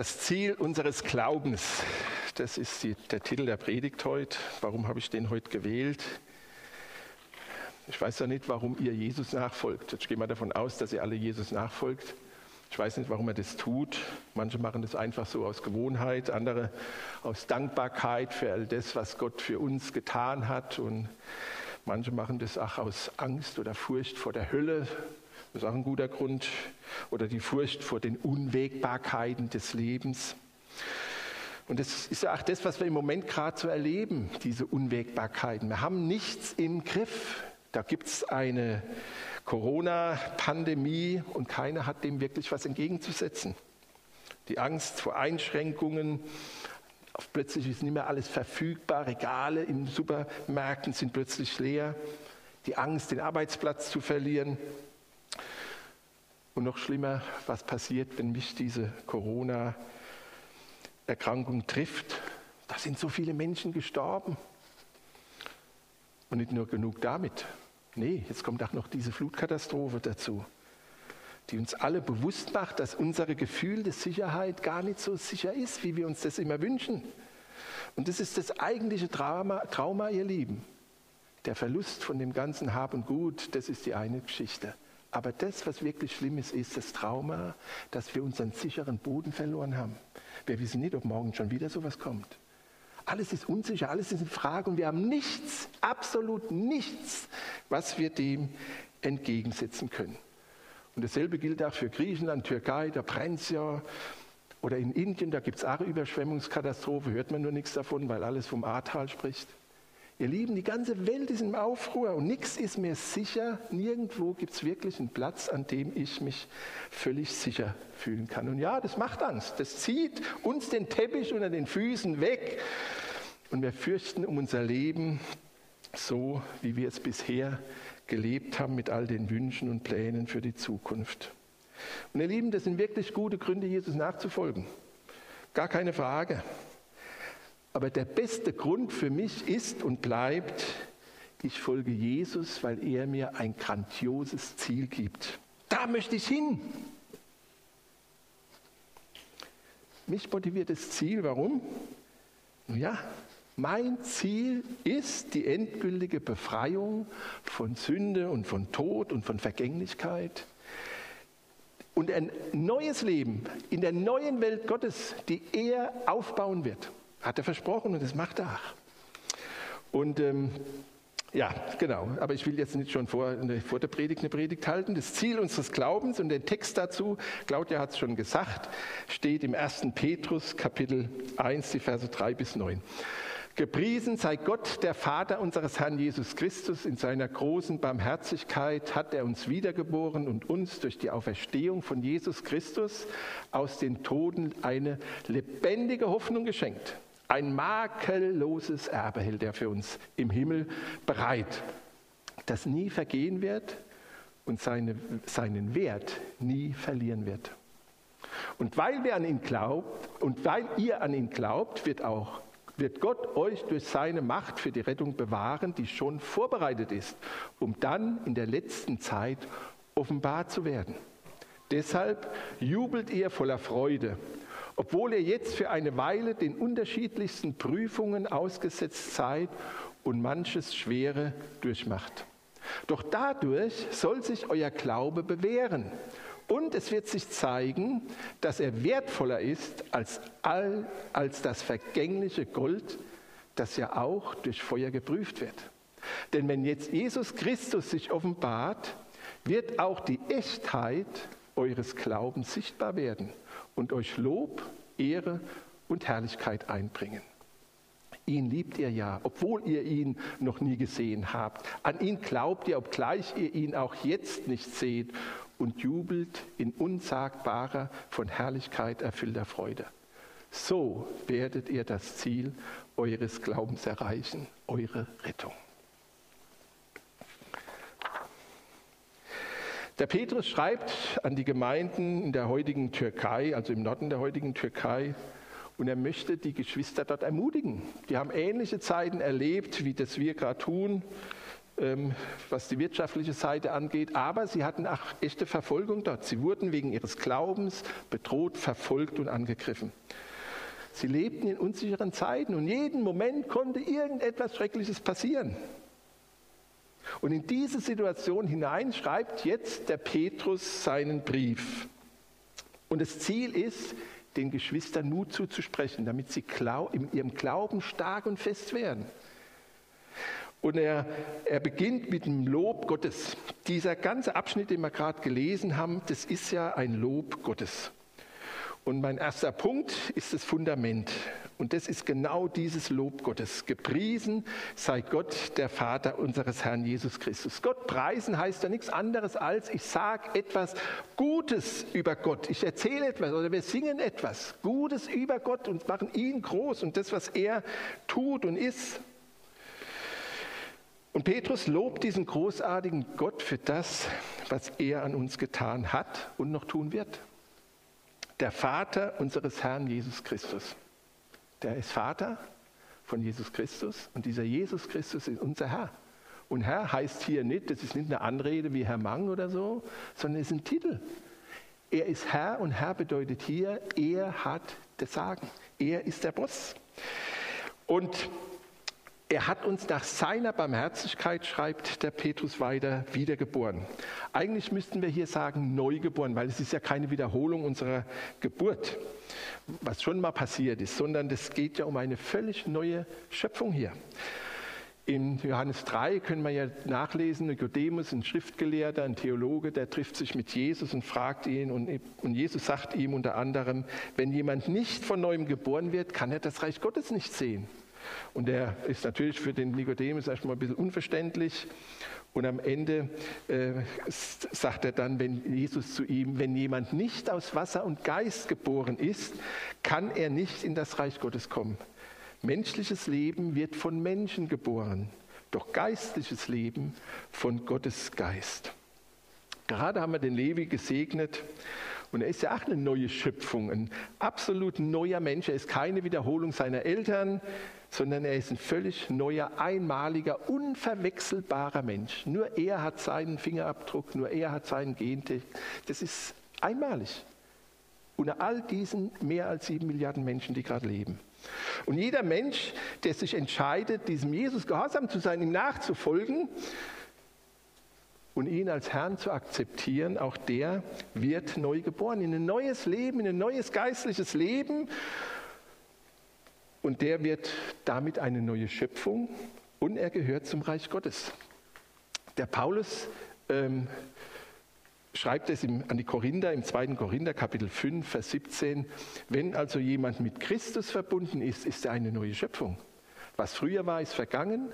Das Ziel unseres Glaubens, das ist die, der Titel der Predigt heute. Warum habe ich den heute gewählt? Ich weiß ja nicht, warum ihr Jesus nachfolgt. Ich gehe mal davon aus, dass ihr alle Jesus nachfolgt. Ich weiß nicht, warum er das tut. Manche machen das einfach so aus Gewohnheit, andere aus Dankbarkeit für all das, was Gott für uns getan hat. Und manche machen das auch aus Angst oder Furcht vor der Hölle. Das ist auch ein guter Grund. Oder die Furcht vor den Unwägbarkeiten des Lebens. Und das ist ja auch das, was wir im Moment gerade so erleben, diese Unwägbarkeiten. Wir haben nichts im Griff. Da gibt es eine Corona-Pandemie und keiner hat dem wirklich was entgegenzusetzen. Die Angst vor Einschränkungen, plötzlich ist nicht mehr alles verfügbar, Regale in Supermärkten sind plötzlich leer, die Angst, den Arbeitsplatz zu verlieren. Und noch schlimmer, was passiert, wenn mich diese Corona-Erkrankung trifft? Da sind so viele Menschen gestorben. Und nicht nur genug damit. Nee, jetzt kommt auch noch diese Flutkatastrophe dazu, die uns alle bewusst macht, dass unser Gefühl der Sicherheit gar nicht so sicher ist, wie wir uns das immer wünschen. Und das ist das eigentliche Trauma, Trauma, ihr Lieben. Der Verlust von dem ganzen Hab und Gut, das ist die eine Geschichte. Aber das, was wirklich schlimm ist, ist das Trauma, dass wir unseren sicheren Boden verloren haben. Wir wissen nicht, ob morgen schon wieder sowas kommt. Alles ist unsicher, alles ist in Frage und wir haben nichts, absolut nichts, was wir dem entgegensetzen können. Und dasselbe gilt auch für Griechenland, Türkei, da brennt es ja. Oder in Indien, da gibt es auch Überschwemmungskatastrophe, hört man nur nichts davon, weil alles vom Ahrtal spricht. Ihr Lieben, die ganze Welt ist im Aufruhr und nichts ist mir sicher. Nirgendwo gibt es wirklich einen Platz, an dem ich mich völlig sicher fühlen kann. Und ja, das macht Angst. Das zieht uns den Teppich unter den Füßen weg. Und wir fürchten um unser Leben, so wie wir es bisher gelebt haben, mit all den Wünschen und Plänen für die Zukunft. Und ihr Lieben, das sind wirklich gute Gründe, Jesus nachzufolgen. Gar keine Frage. Aber der beste Grund für mich ist und bleibt, ich folge Jesus, weil er mir ein grandioses Ziel gibt. Da möchte ich hin. Mich motiviert das Ziel. Warum? Ja, mein Ziel ist die endgültige Befreiung von Sünde und von Tod und von Vergänglichkeit und ein neues Leben in der neuen Welt Gottes, die er aufbauen wird. Hat er versprochen und das macht er auch. Und ähm, ja, genau. Aber ich will jetzt nicht schon vor, vor, der Predigt eine Predigt halten. Das Ziel unseres Glaubens und der Text dazu, Claudia hat es schon gesagt, steht im 1. Petrus Kapitel 1, die Verse 3 bis 9. Gepriesen sei Gott, der Vater unseres Herrn Jesus Christus. In seiner großen Barmherzigkeit hat er uns wiedergeboren und uns durch die Auferstehung von Jesus Christus aus den Toten eine lebendige Hoffnung geschenkt ein makelloses Erbe hält er für uns im Himmel bereit, das nie vergehen wird und seine, seinen Wert nie verlieren wird. Und weil wir an ihn glaubt und weil ihr an ihn glaubt, wird auch wird Gott euch durch seine Macht für die Rettung bewahren, die schon vorbereitet ist, um dann in der letzten Zeit offenbar zu werden. Deshalb jubelt ihr voller Freude obwohl ihr jetzt für eine Weile den unterschiedlichsten Prüfungen ausgesetzt seid und manches Schwere durchmacht. Doch dadurch soll sich euer Glaube bewähren und es wird sich zeigen, dass er wertvoller ist als, all, als das vergängliche Gold, das ja auch durch Feuer geprüft wird. Denn wenn jetzt Jesus Christus sich offenbart, wird auch die Echtheit eures Glaubens sichtbar werden und euch Lob, Ehre und Herrlichkeit einbringen. Ihn liebt ihr ja, obwohl ihr ihn noch nie gesehen habt. An ihn glaubt ihr, obgleich ihr ihn auch jetzt nicht seht und jubelt in unsagbarer, von Herrlichkeit erfüllter Freude. So werdet ihr das Ziel eures Glaubens erreichen, eure Rettung. Der Petrus schreibt an die Gemeinden in der heutigen Türkei, also im Norden der heutigen Türkei, und er möchte die Geschwister dort ermutigen. Die haben ähnliche Zeiten erlebt, wie das wir gerade tun. ähm, was die wirtschaftliche Seite angeht, aber sie hatten auch echte Verfolgung dort. Sie wurden wegen ihres Glaubens bedroht, verfolgt und angegriffen. Sie lebten in unsicheren Zeiten und jeden Moment konnte irgendetwas Schreckliches passieren. Und in diese Situation hinein schreibt jetzt der Petrus seinen Brief. Und das Ziel ist, den Geschwistern Mut zuzusprechen, damit sie in ihrem Glauben stark und fest werden. Und er, er beginnt mit dem Lob Gottes. Dieser ganze Abschnitt, den wir gerade gelesen haben, das ist ja ein Lob Gottes. Und mein erster Punkt ist das Fundament. Und das ist genau dieses Lob Gottes. Gepriesen sei Gott, der Vater unseres Herrn Jesus Christus. Gott preisen heißt ja nichts anderes als, ich sage etwas Gutes über Gott. Ich erzähle etwas oder wir singen etwas Gutes über Gott und machen ihn groß und das, was er tut und ist. Und Petrus lobt diesen großartigen Gott für das, was er an uns getan hat und noch tun wird der Vater unseres Herrn Jesus Christus. Der ist Vater von Jesus Christus und dieser Jesus Christus ist unser Herr. Und Herr heißt hier nicht, das ist nicht eine Anrede wie Herr Mang oder so, sondern es ist ein Titel. Er ist Herr und Herr bedeutet hier, er hat das Sagen. Er ist der Boss. Und er hat uns nach seiner Barmherzigkeit, schreibt der Petrus weiter, wiedergeboren. Eigentlich müssten wir hier sagen neugeboren, weil es ist ja keine Wiederholung unserer Geburt, was schon mal passiert ist, sondern es geht ja um eine völlig neue Schöpfung hier. In Johannes 3 können wir ja nachlesen, Nikodemus, ein Schriftgelehrter, ein Theologe, der trifft sich mit Jesus und fragt ihn und, und Jesus sagt ihm unter anderem, wenn jemand nicht von neuem geboren wird, kann er das Reich Gottes nicht sehen. Und der ist natürlich für den Nikodemus erstmal ein bisschen unverständlich. Und am Ende äh, sagt er dann, wenn Jesus zu ihm, wenn jemand nicht aus Wasser und Geist geboren ist, kann er nicht in das Reich Gottes kommen. Menschliches Leben wird von Menschen geboren, doch geistliches Leben von Gottes Geist. Gerade haben wir den Levi gesegnet und er ist ja auch eine neue Schöpfung, ein absolut neuer Mensch. Er ist keine Wiederholung seiner Eltern, sondern er ist ein völlig neuer, einmaliger, unverwechselbarer Mensch. Nur er hat seinen Fingerabdruck, nur er hat seinen Gentechnik. Das ist einmalig. Unter all diesen mehr als sieben Milliarden Menschen, die gerade leben. Und jeder Mensch, der sich entscheidet, diesem Jesus gehorsam zu sein, ihm nachzufolgen und ihn als Herrn zu akzeptieren, auch der wird neu geboren in ein neues Leben, in ein neues geistliches Leben. Und der wird damit eine neue Schöpfung und er gehört zum Reich Gottes. Der Paulus ähm, schreibt es im, an die Korinther im 2. Korinther Kapitel 5, Vers 17, wenn also jemand mit Christus verbunden ist, ist er eine neue Schöpfung. Was früher war, ist vergangen,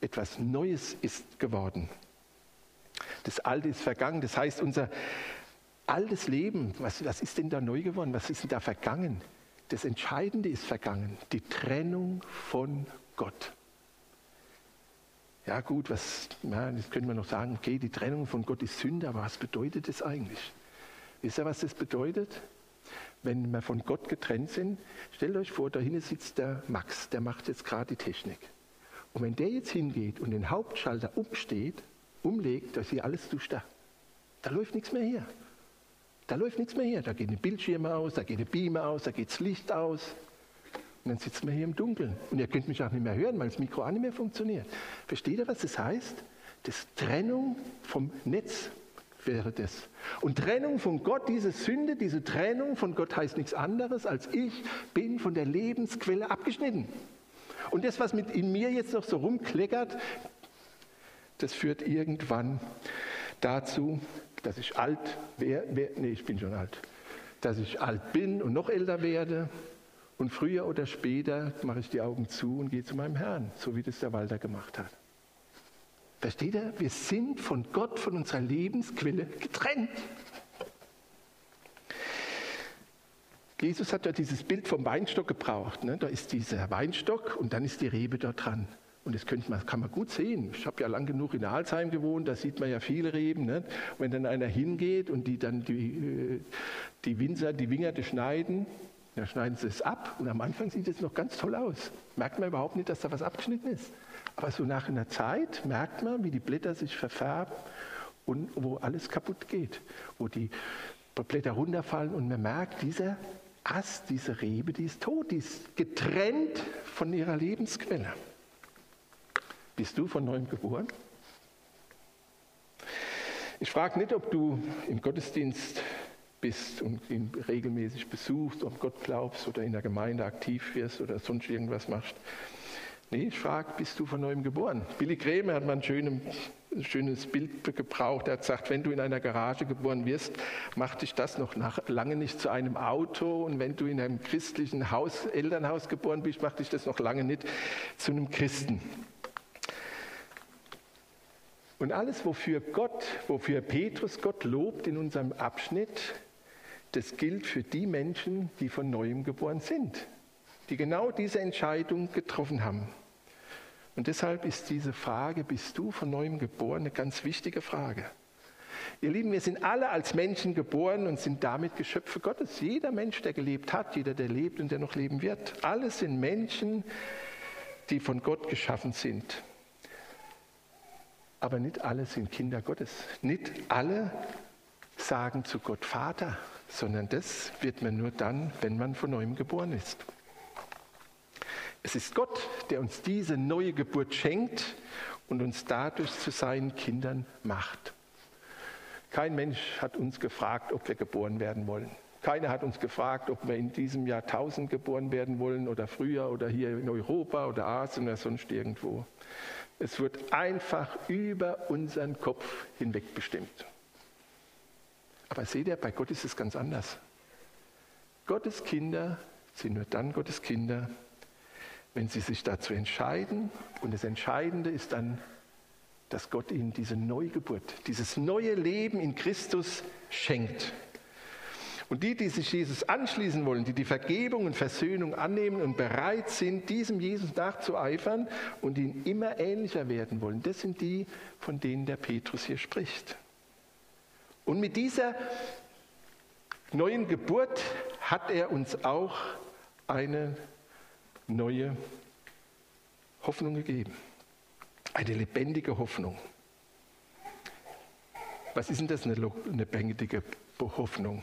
etwas Neues ist geworden. Das Alte ist vergangen, das heißt unser altes Leben, was, was ist denn da neu geworden, was ist denn da vergangen? Das Entscheidende ist vergangen, die Trennung von Gott. Ja gut, was, ja, das können wir noch sagen, okay, die Trennung von Gott ist Sünde, aber was bedeutet das eigentlich? Wisst ihr, was das bedeutet? Wenn wir von Gott getrennt sind, stellt euch vor, da hinten sitzt der Max, der macht jetzt gerade die Technik. Und wenn der jetzt hingeht und den Hauptschalter umsteht, umlegt, da ist hier alles zu stark. Da läuft nichts mehr hier. Da läuft nichts mehr hier. Da gehen die Bildschirme aus, da geht der Beamer aus, da geht das Licht aus. Und dann sitzen wir hier im Dunkeln. Und ihr könnt mich auch nicht mehr hören, weil das Mikro auch nicht mehr funktioniert. Versteht ihr, was das heißt? Das Trennung vom Netz wäre das. Und Trennung von Gott, diese Sünde, diese Trennung von Gott heißt nichts anderes, als ich bin von der Lebensquelle abgeschnitten. Und das, was mit in mir jetzt noch so rumkleckert, das führt irgendwann dazu, dass ich alt werde, nee, ich bin schon alt, dass ich alt bin und noch älter werde und früher oder später mache ich die Augen zu und gehe zu meinem Herrn, so wie das der Walter gemacht hat. Versteht ihr? Wir sind von Gott, von unserer Lebensquelle getrennt. Jesus hat ja dieses Bild vom Weinstock gebraucht. Ne? Da ist dieser Weinstock und dann ist die Rebe dort dran. Und das man, kann man gut sehen. Ich habe ja lang genug in Alzheim gewohnt, da sieht man ja viele Reben. Ne? Wenn dann einer hingeht und die dann die, äh, die Winzer, die Wingerte schneiden, Dann schneiden sie es ab und am Anfang sieht es noch ganz toll aus. Merkt man überhaupt nicht, dass da was abgeschnitten ist. Aber so nach einer Zeit merkt man, wie die Blätter sich verfärben und wo alles kaputt geht. Wo die Blätter runterfallen und man merkt, dieser Ast, diese Rebe, die ist tot, die ist getrennt von ihrer Lebensquelle. Bist du von neuem geboren? Ich frage nicht, ob du im Gottesdienst bist und ihn regelmäßig besuchst, ob Gott glaubst oder in der Gemeinde aktiv wirst oder sonst irgendwas machst. Nee, ich frage, bist du von neuem geboren? Billy Graham hat mal ein schönes, ein schönes Bild gebraucht. Er hat gesagt, wenn du in einer Garage geboren wirst, macht dich das noch nach, lange nicht zu einem Auto. Und wenn du in einem christlichen Haus, Elternhaus geboren bist, macht dich das noch lange nicht zu einem Christen. Und alles, wofür Gott, wofür Petrus Gott lobt in unserem Abschnitt, das gilt für die Menschen, die von neuem geboren sind, die genau diese Entscheidung getroffen haben. Und deshalb ist diese Frage, bist du von neuem geboren, eine ganz wichtige Frage. Ihr Lieben, wir sind alle als Menschen geboren und sind damit Geschöpfe Gottes. Jeder Mensch, der gelebt hat, jeder, der lebt und der noch leben wird. Alle sind Menschen, die von Gott geschaffen sind. Aber nicht alle sind Kinder Gottes. Nicht alle sagen zu Gott Vater, sondern das wird man nur dann, wenn man von neuem geboren ist. Es ist Gott, der uns diese neue Geburt schenkt und uns dadurch zu seinen Kindern macht. Kein Mensch hat uns gefragt, ob wir geboren werden wollen. Keiner hat uns gefragt, ob wir in diesem Jahrtausend geboren werden wollen oder früher oder hier in Europa oder Asien oder sonst irgendwo. Es wird einfach über unseren Kopf hinweg bestimmt. Aber seht ihr, bei Gott ist es ganz anders. Gottes Kinder sind nur dann Gottes Kinder, wenn sie sich dazu entscheiden. Und das Entscheidende ist dann, dass Gott ihnen diese Neugeburt, dieses neue Leben in Christus schenkt. Und die, die sich Jesus anschließen wollen, die die Vergebung und Versöhnung annehmen und bereit sind, diesem Jesus nachzueifern und ihn immer ähnlicher werden wollen, das sind die, von denen der Petrus hier spricht. Und mit dieser neuen Geburt hat er uns auch eine neue Hoffnung gegeben. Eine lebendige Hoffnung. Was ist denn das, eine lebendige Hoffnung?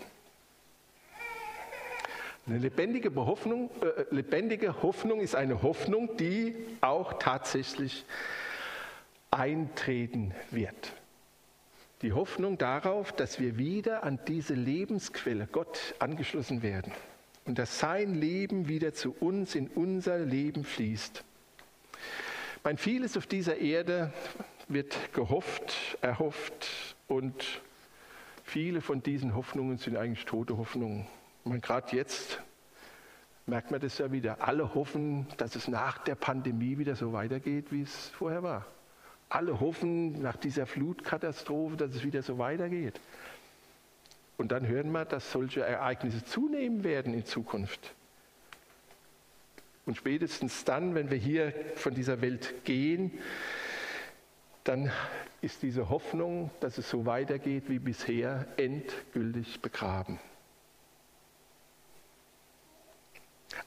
Eine lebendige Hoffnung, äh, lebendige Hoffnung ist eine Hoffnung, die auch tatsächlich eintreten wird. Die Hoffnung darauf, dass wir wieder an diese Lebensquelle Gott angeschlossen werden und dass sein Leben wieder zu uns in unser Leben fließt. Mein vieles auf dieser Erde wird gehofft, erhofft und viele von diesen Hoffnungen sind eigentlich tote Hoffnungen. Gerade jetzt merkt man das ja wieder. Alle hoffen, dass es nach der Pandemie wieder so weitergeht, wie es vorher war. Alle hoffen nach dieser Flutkatastrophe, dass es wieder so weitergeht. Und dann hören wir, dass solche Ereignisse zunehmen werden in Zukunft. Und spätestens dann, wenn wir hier von dieser Welt gehen, dann ist diese Hoffnung, dass es so weitergeht wie bisher, endgültig begraben.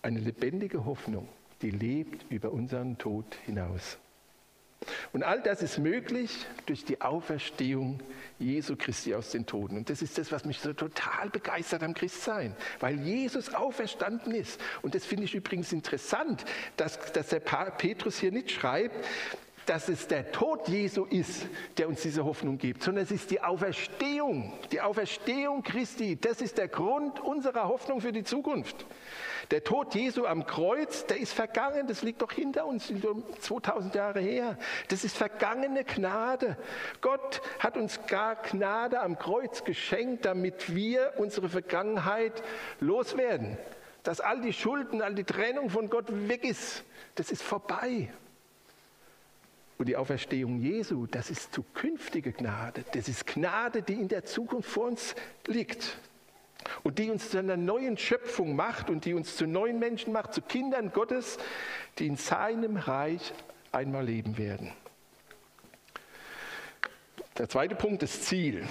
Eine lebendige Hoffnung, die lebt über unseren Tod hinaus. Und all das ist möglich durch die Auferstehung Jesu Christi aus den Toten. Und das ist das, was mich so total begeistert am Christsein, weil Jesus auferstanden ist. Und das finde ich übrigens interessant, dass, dass der Petrus hier nicht schreibt, dass es der Tod Jesu ist, der uns diese Hoffnung gibt, sondern es ist die Auferstehung, die Auferstehung Christi. Das ist der Grund unserer Hoffnung für die Zukunft. Der Tod Jesu am Kreuz, der ist vergangen, das liegt doch hinter uns, 2000 Jahre her. Das ist vergangene Gnade. Gott hat uns gar Gnade am Kreuz geschenkt, damit wir unsere Vergangenheit loswerden. Dass all die Schulden, all die Trennung von Gott weg ist, das ist vorbei. Und die Auferstehung Jesu, das ist zukünftige Gnade. Das ist Gnade, die in der Zukunft vor uns liegt. Und die uns zu einer neuen Schöpfung macht und die uns zu neuen Menschen macht, zu Kindern Gottes, die in seinem Reich einmal leben werden. Der zweite Punkt, das Ziel.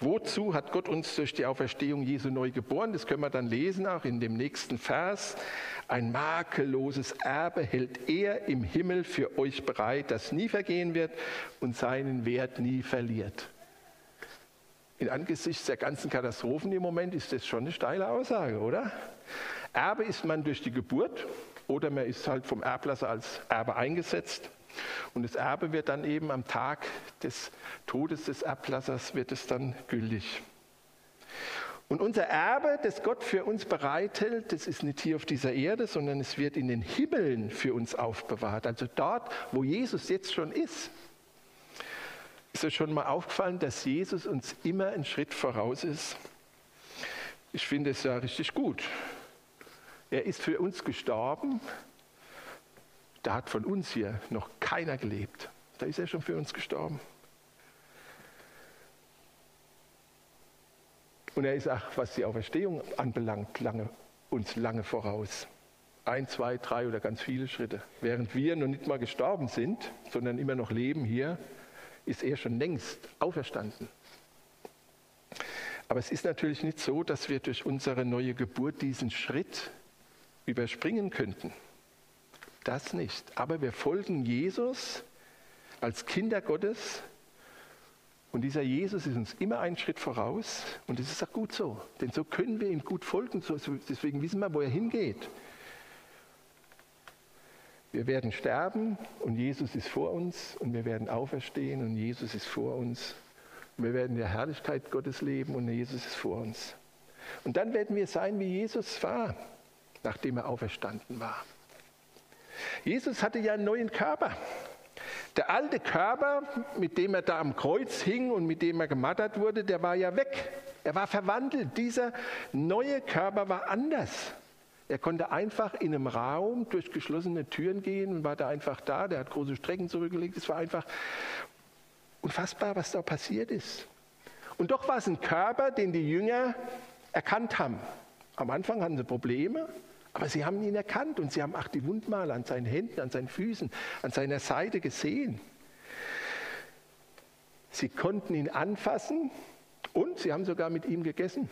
Wozu hat Gott uns durch die Auferstehung Jesu neu geboren? Das können wir dann lesen auch in dem nächsten Vers. Ein makelloses Erbe hält er im Himmel für euch bereit, das nie vergehen wird und seinen Wert nie verliert. In angesichts der ganzen Katastrophen im Moment ist das schon eine steile Aussage, oder? Erbe ist man durch die Geburt oder man ist halt vom Erblasser als Erbe eingesetzt. Und das Erbe wird dann eben am Tag des Todes des Erblassers wird es dann gültig. Und unser Erbe, das Gott für uns bereithält, das ist nicht hier auf dieser Erde, sondern es wird in den Himmeln für uns aufbewahrt. Also dort, wo Jesus jetzt schon ist. Ist euch schon mal aufgefallen, dass Jesus uns immer einen Schritt voraus ist? Ich finde es ja richtig gut. Er ist für uns gestorben. Da hat von uns hier noch keiner gelebt. Da ist er schon für uns gestorben. Und er ist auch, was die Auferstehung anbelangt, lange, uns lange voraus. Ein, zwei, drei oder ganz viele Schritte. Während wir noch nicht mal gestorben sind, sondern immer noch leben hier, ist er schon längst auferstanden. Aber es ist natürlich nicht so, dass wir durch unsere neue Geburt diesen Schritt überspringen könnten. Das nicht. Aber wir folgen Jesus als Kinder Gottes. Und dieser Jesus ist uns immer einen Schritt voraus. Und das ist auch gut so. Denn so können wir ihm gut folgen. Deswegen wissen wir, wo er hingeht. Wir werden sterben und Jesus ist vor uns. Und wir werden auferstehen und Jesus ist vor uns. Und wir werden in der Herrlichkeit Gottes leben und Jesus ist vor uns. Und dann werden wir sein, wie Jesus war nachdem er auferstanden war. Jesus hatte ja einen neuen Körper. Der alte Körper, mit dem er da am Kreuz hing und mit dem er gemattert wurde, der war ja weg. Er war verwandelt. Dieser neue Körper war anders. Er konnte einfach in einem Raum durch geschlossene Türen gehen und war da einfach da. Der hat große Strecken zurückgelegt. Es war einfach unfassbar, was da passiert ist. Und doch war es ein Körper, den die Jünger erkannt haben. Am Anfang hatten sie Probleme, aber sie haben ihn erkannt und sie haben auch die Wundmale an seinen Händen, an seinen Füßen, an seiner Seite gesehen. Sie konnten ihn anfassen und sie haben sogar mit ihm gegessen.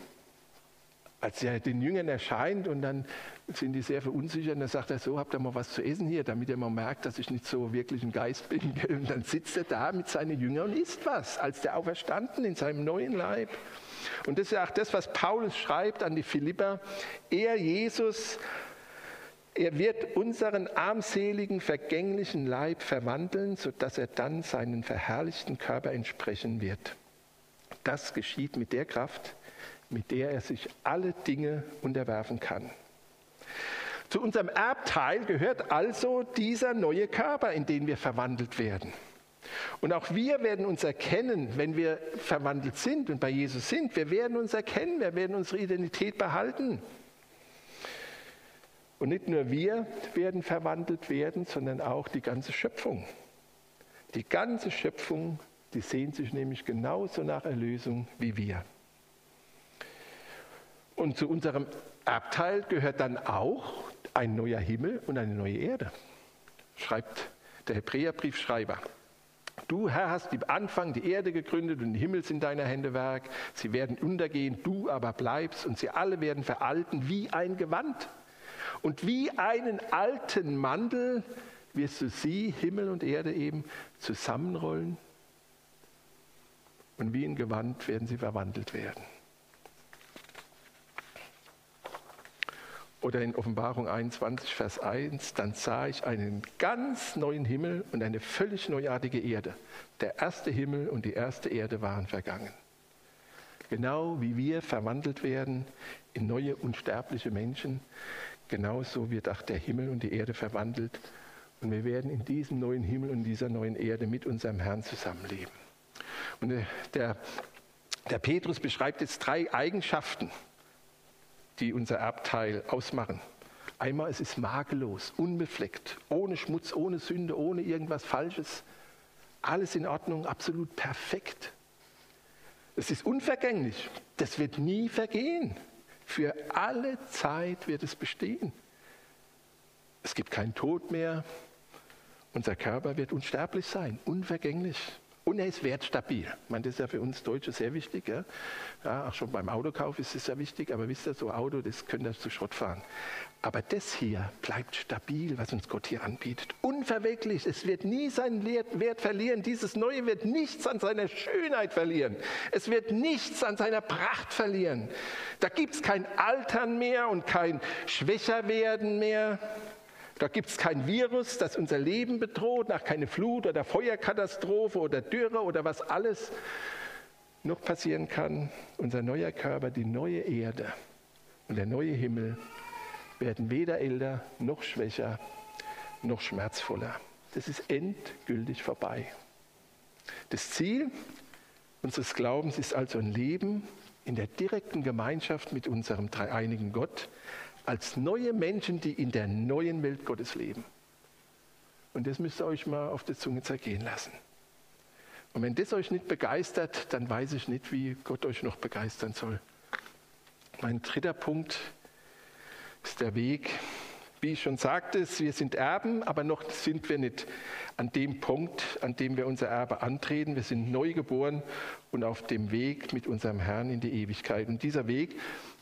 Als er den Jüngern erscheint und dann sind die sehr verunsichert und dann sagt er so, habt ihr mal was zu essen hier, damit ihr mal merkt, dass ich nicht so wirklich ein Geist bin. Und dann sitzt er da mit seinen Jüngern und isst was, als der Auferstanden in seinem neuen Leib. Und das ist ja auch das, was Paulus schreibt an die Philipper. Er, Jesus, er wird unseren armseligen, vergänglichen Leib verwandeln, sodass er dann seinen verherrlichten Körper entsprechen wird. Das geschieht mit der Kraft, mit der er sich alle Dinge unterwerfen kann. Zu unserem Erbteil gehört also dieser neue Körper, in den wir verwandelt werden. Und auch wir werden uns erkennen, wenn wir verwandelt sind und bei Jesus sind. Wir werden uns erkennen, wir werden unsere Identität behalten. Und nicht nur wir werden verwandelt werden, sondern auch die ganze Schöpfung. Die ganze Schöpfung, die sehnt sich nämlich genauso nach Erlösung wie wir. Und zu unserem Erbteil gehört dann auch ein neuer Himmel und eine neue Erde, schreibt der Hebräerbriefschreiber. Du, Herr, hast die Anfang die Erde gegründet und den Himmel sind deiner Hände Werk. Sie werden untergehen, du aber bleibst und sie alle werden veralten wie ein Gewand. Und wie einen alten Mantel wirst du sie, Himmel und Erde eben, zusammenrollen. Und wie ein Gewand werden sie verwandelt werden. Oder in Offenbarung 21, Vers 1, dann sah ich einen ganz neuen Himmel und eine völlig neuartige Erde. Der erste Himmel und die erste Erde waren vergangen. Genau wie wir verwandelt werden in neue unsterbliche Menschen, genauso wird auch der Himmel und die Erde verwandelt. Und wir werden in diesem neuen Himmel und dieser neuen Erde mit unserem Herrn zusammenleben. Und der, der Petrus beschreibt jetzt drei Eigenschaften die unser Erbteil ausmachen. Einmal, es ist makellos, unbefleckt, ohne Schmutz, ohne Sünde, ohne irgendwas Falsches. Alles in Ordnung, absolut perfekt. Es ist unvergänglich. Das wird nie vergehen. Für alle Zeit wird es bestehen. Es gibt keinen Tod mehr. Unser Körper wird unsterblich sein, unvergänglich. Und er ist wertstabil. Ich meine, das ist ja für uns Deutsche sehr wichtig. Ja? Ja, auch schon beim Autokauf ist es sehr wichtig. Aber wisst ihr, so Auto, das könnt ihr zu Schrott fahren. Aber das hier bleibt stabil, was uns Gott hier anbietet. Unverweglich. Es wird nie seinen Wert verlieren. Dieses Neue wird nichts an seiner Schönheit verlieren. Es wird nichts an seiner Pracht verlieren. Da gibt es kein Altern mehr und kein Schwächerwerden mehr. Da gibt es kein Virus, das unser Leben bedroht, nach keine Flut oder Feuerkatastrophe oder Dürre oder was alles noch passieren kann. Unser neuer Körper, die neue Erde und der neue Himmel werden weder älter noch schwächer noch schmerzvoller. Das ist endgültig vorbei. Das Ziel unseres Glaubens ist also ein Leben in der direkten Gemeinschaft mit unserem dreieinigen Gott, als neue Menschen, die in der neuen Welt Gottes leben. Und das müsst ihr euch mal auf der Zunge zergehen lassen. Und wenn das euch nicht begeistert, dann weiß ich nicht, wie Gott euch noch begeistern soll. Mein dritter Punkt ist der Weg. Wie ich schon sagte, wir sind Erben, aber noch sind wir nicht an dem Punkt, an dem wir unser Erbe antreten. Wir sind neu geboren und auf dem Weg mit unserem Herrn in die Ewigkeit. Und dieser Weg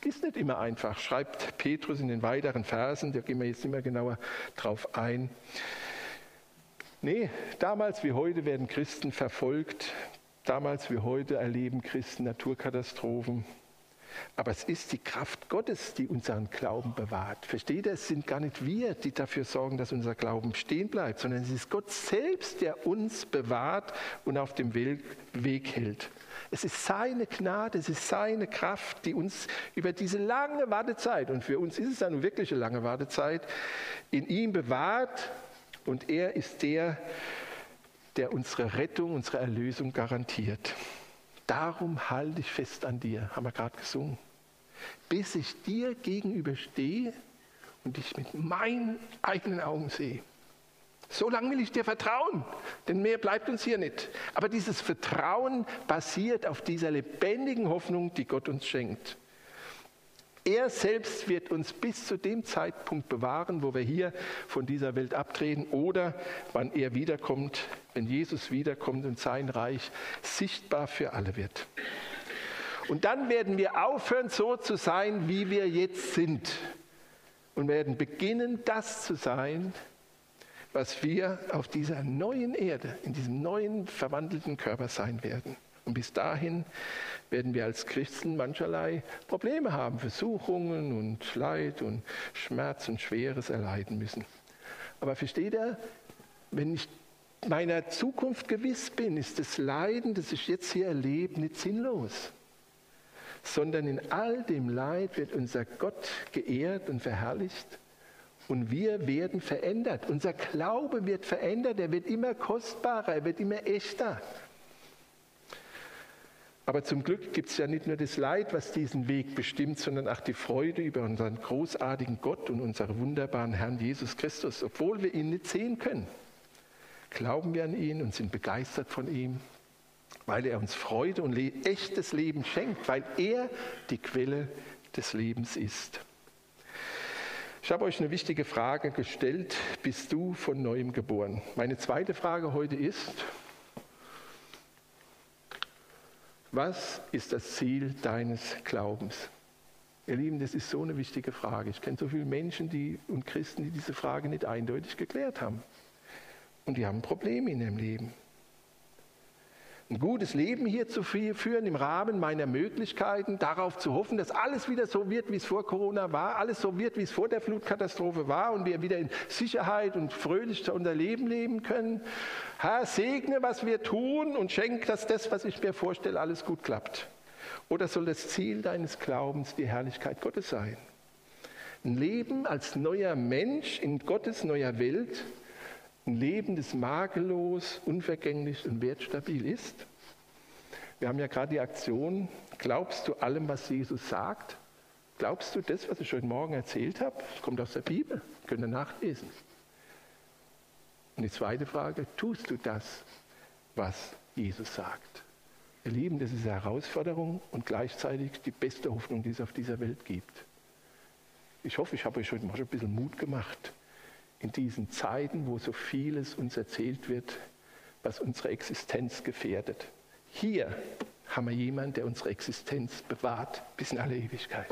ist nicht immer einfach, schreibt Petrus in den weiteren Versen, da gehen wir jetzt immer genauer drauf ein. Nee, damals wie heute werden Christen verfolgt, damals wie heute erleben Christen Naturkatastrophen. Aber es ist die Kraft Gottes, die unseren Glauben bewahrt. Versteht ihr? Es sind gar nicht wir, die dafür sorgen, dass unser Glauben stehen bleibt, sondern es ist Gott selbst, der uns bewahrt und auf dem Weg hält. Es ist seine Gnade, es ist seine Kraft, die uns über diese lange Wartezeit, und für uns ist es eine wirkliche lange Wartezeit, in ihm bewahrt. Und er ist der, der unsere Rettung, unsere Erlösung garantiert. Darum halte ich fest an dir, haben wir gerade gesungen. Bis ich dir gegenüberstehe und dich mit meinen eigenen Augen sehe. So lange will ich dir vertrauen, denn mehr bleibt uns hier nicht. Aber dieses Vertrauen basiert auf dieser lebendigen Hoffnung, die Gott uns schenkt. Er selbst wird uns bis zu dem Zeitpunkt bewahren, wo wir hier von dieser Welt abtreten oder wann er wiederkommt, wenn Jesus wiederkommt und sein Reich sichtbar für alle wird. Und dann werden wir aufhören, so zu sein, wie wir jetzt sind und werden beginnen, das zu sein, was wir auf dieser neuen Erde, in diesem neuen verwandelten Körper sein werden. Und bis dahin werden wir als Christen mancherlei Probleme haben, Versuchungen und Leid und Schmerz und Schweres erleiden müssen. Aber versteht er, wenn ich meiner Zukunft gewiss bin, ist das Leiden, das ich jetzt hier erlebe, nicht sinnlos, sondern in all dem Leid wird unser Gott geehrt und verherrlicht und wir werden verändert. Unser Glaube wird verändert, er wird immer kostbarer, er wird immer echter. Aber zum Glück gibt es ja nicht nur das Leid, was diesen Weg bestimmt, sondern auch die Freude über unseren großartigen Gott und unseren wunderbaren Herrn Jesus Christus. Obwohl wir ihn nicht sehen können, glauben wir an ihn und sind begeistert von ihm, weil er uns Freude und echtes Leben schenkt, weil er die Quelle des Lebens ist. Ich habe euch eine wichtige Frage gestellt. Bist du von neuem geboren? Meine zweite Frage heute ist, was ist das Ziel deines Glaubens? Ihr Lieben, das ist so eine wichtige Frage. Ich kenne so viele Menschen die, und Christen, die diese Frage nicht eindeutig geklärt haben. Und die haben Probleme in ihrem Leben ein gutes Leben hier zu führen im Rahmen meiner Möglichkeiten, darauf zu hoffen, dass alles wieder so wird, wie es vor Corona war, alles so wird, wie es vor der Flutkatastrophe war und wir wieder in Sicherheit und fröhlich unser Leben leben können. Herr, segne, was wir tun und schenk, dass das, was ich mir vorstelle, alles gut klappt. Oder soll das Ziel deines Glaubens die Herrlichkeit Gottes sein? Ein Leben als neuer Mensch in Gottes neuer Welt, ein Leben, das makellos, unvergänglich und wertstabil ist. Wir haben ja gerade die Aktion, glaubst du allem, was Jesus sagt? Glaubst du das, was ich heute Morgen erzählt habe? Das kommt aus der Bibel, könnt ihr nachlesen. Und die zweite Frage, tust du das, was Jesus sagt? Ihr Lieben, das ist eine Herausforderung und gleichzeitig die beste Hoffnung, die es auf dieser Welt gibt. Ich hoffe, ich habe euch heute mal ein bisschen Mut gemacht in diesen Zeiten, wo so vieles uns erzählt wird, was unsere Existenz gefährdet. Hier haben wir jemanden, der unsere Existenz bewahrt bis in alle Ewigkeit.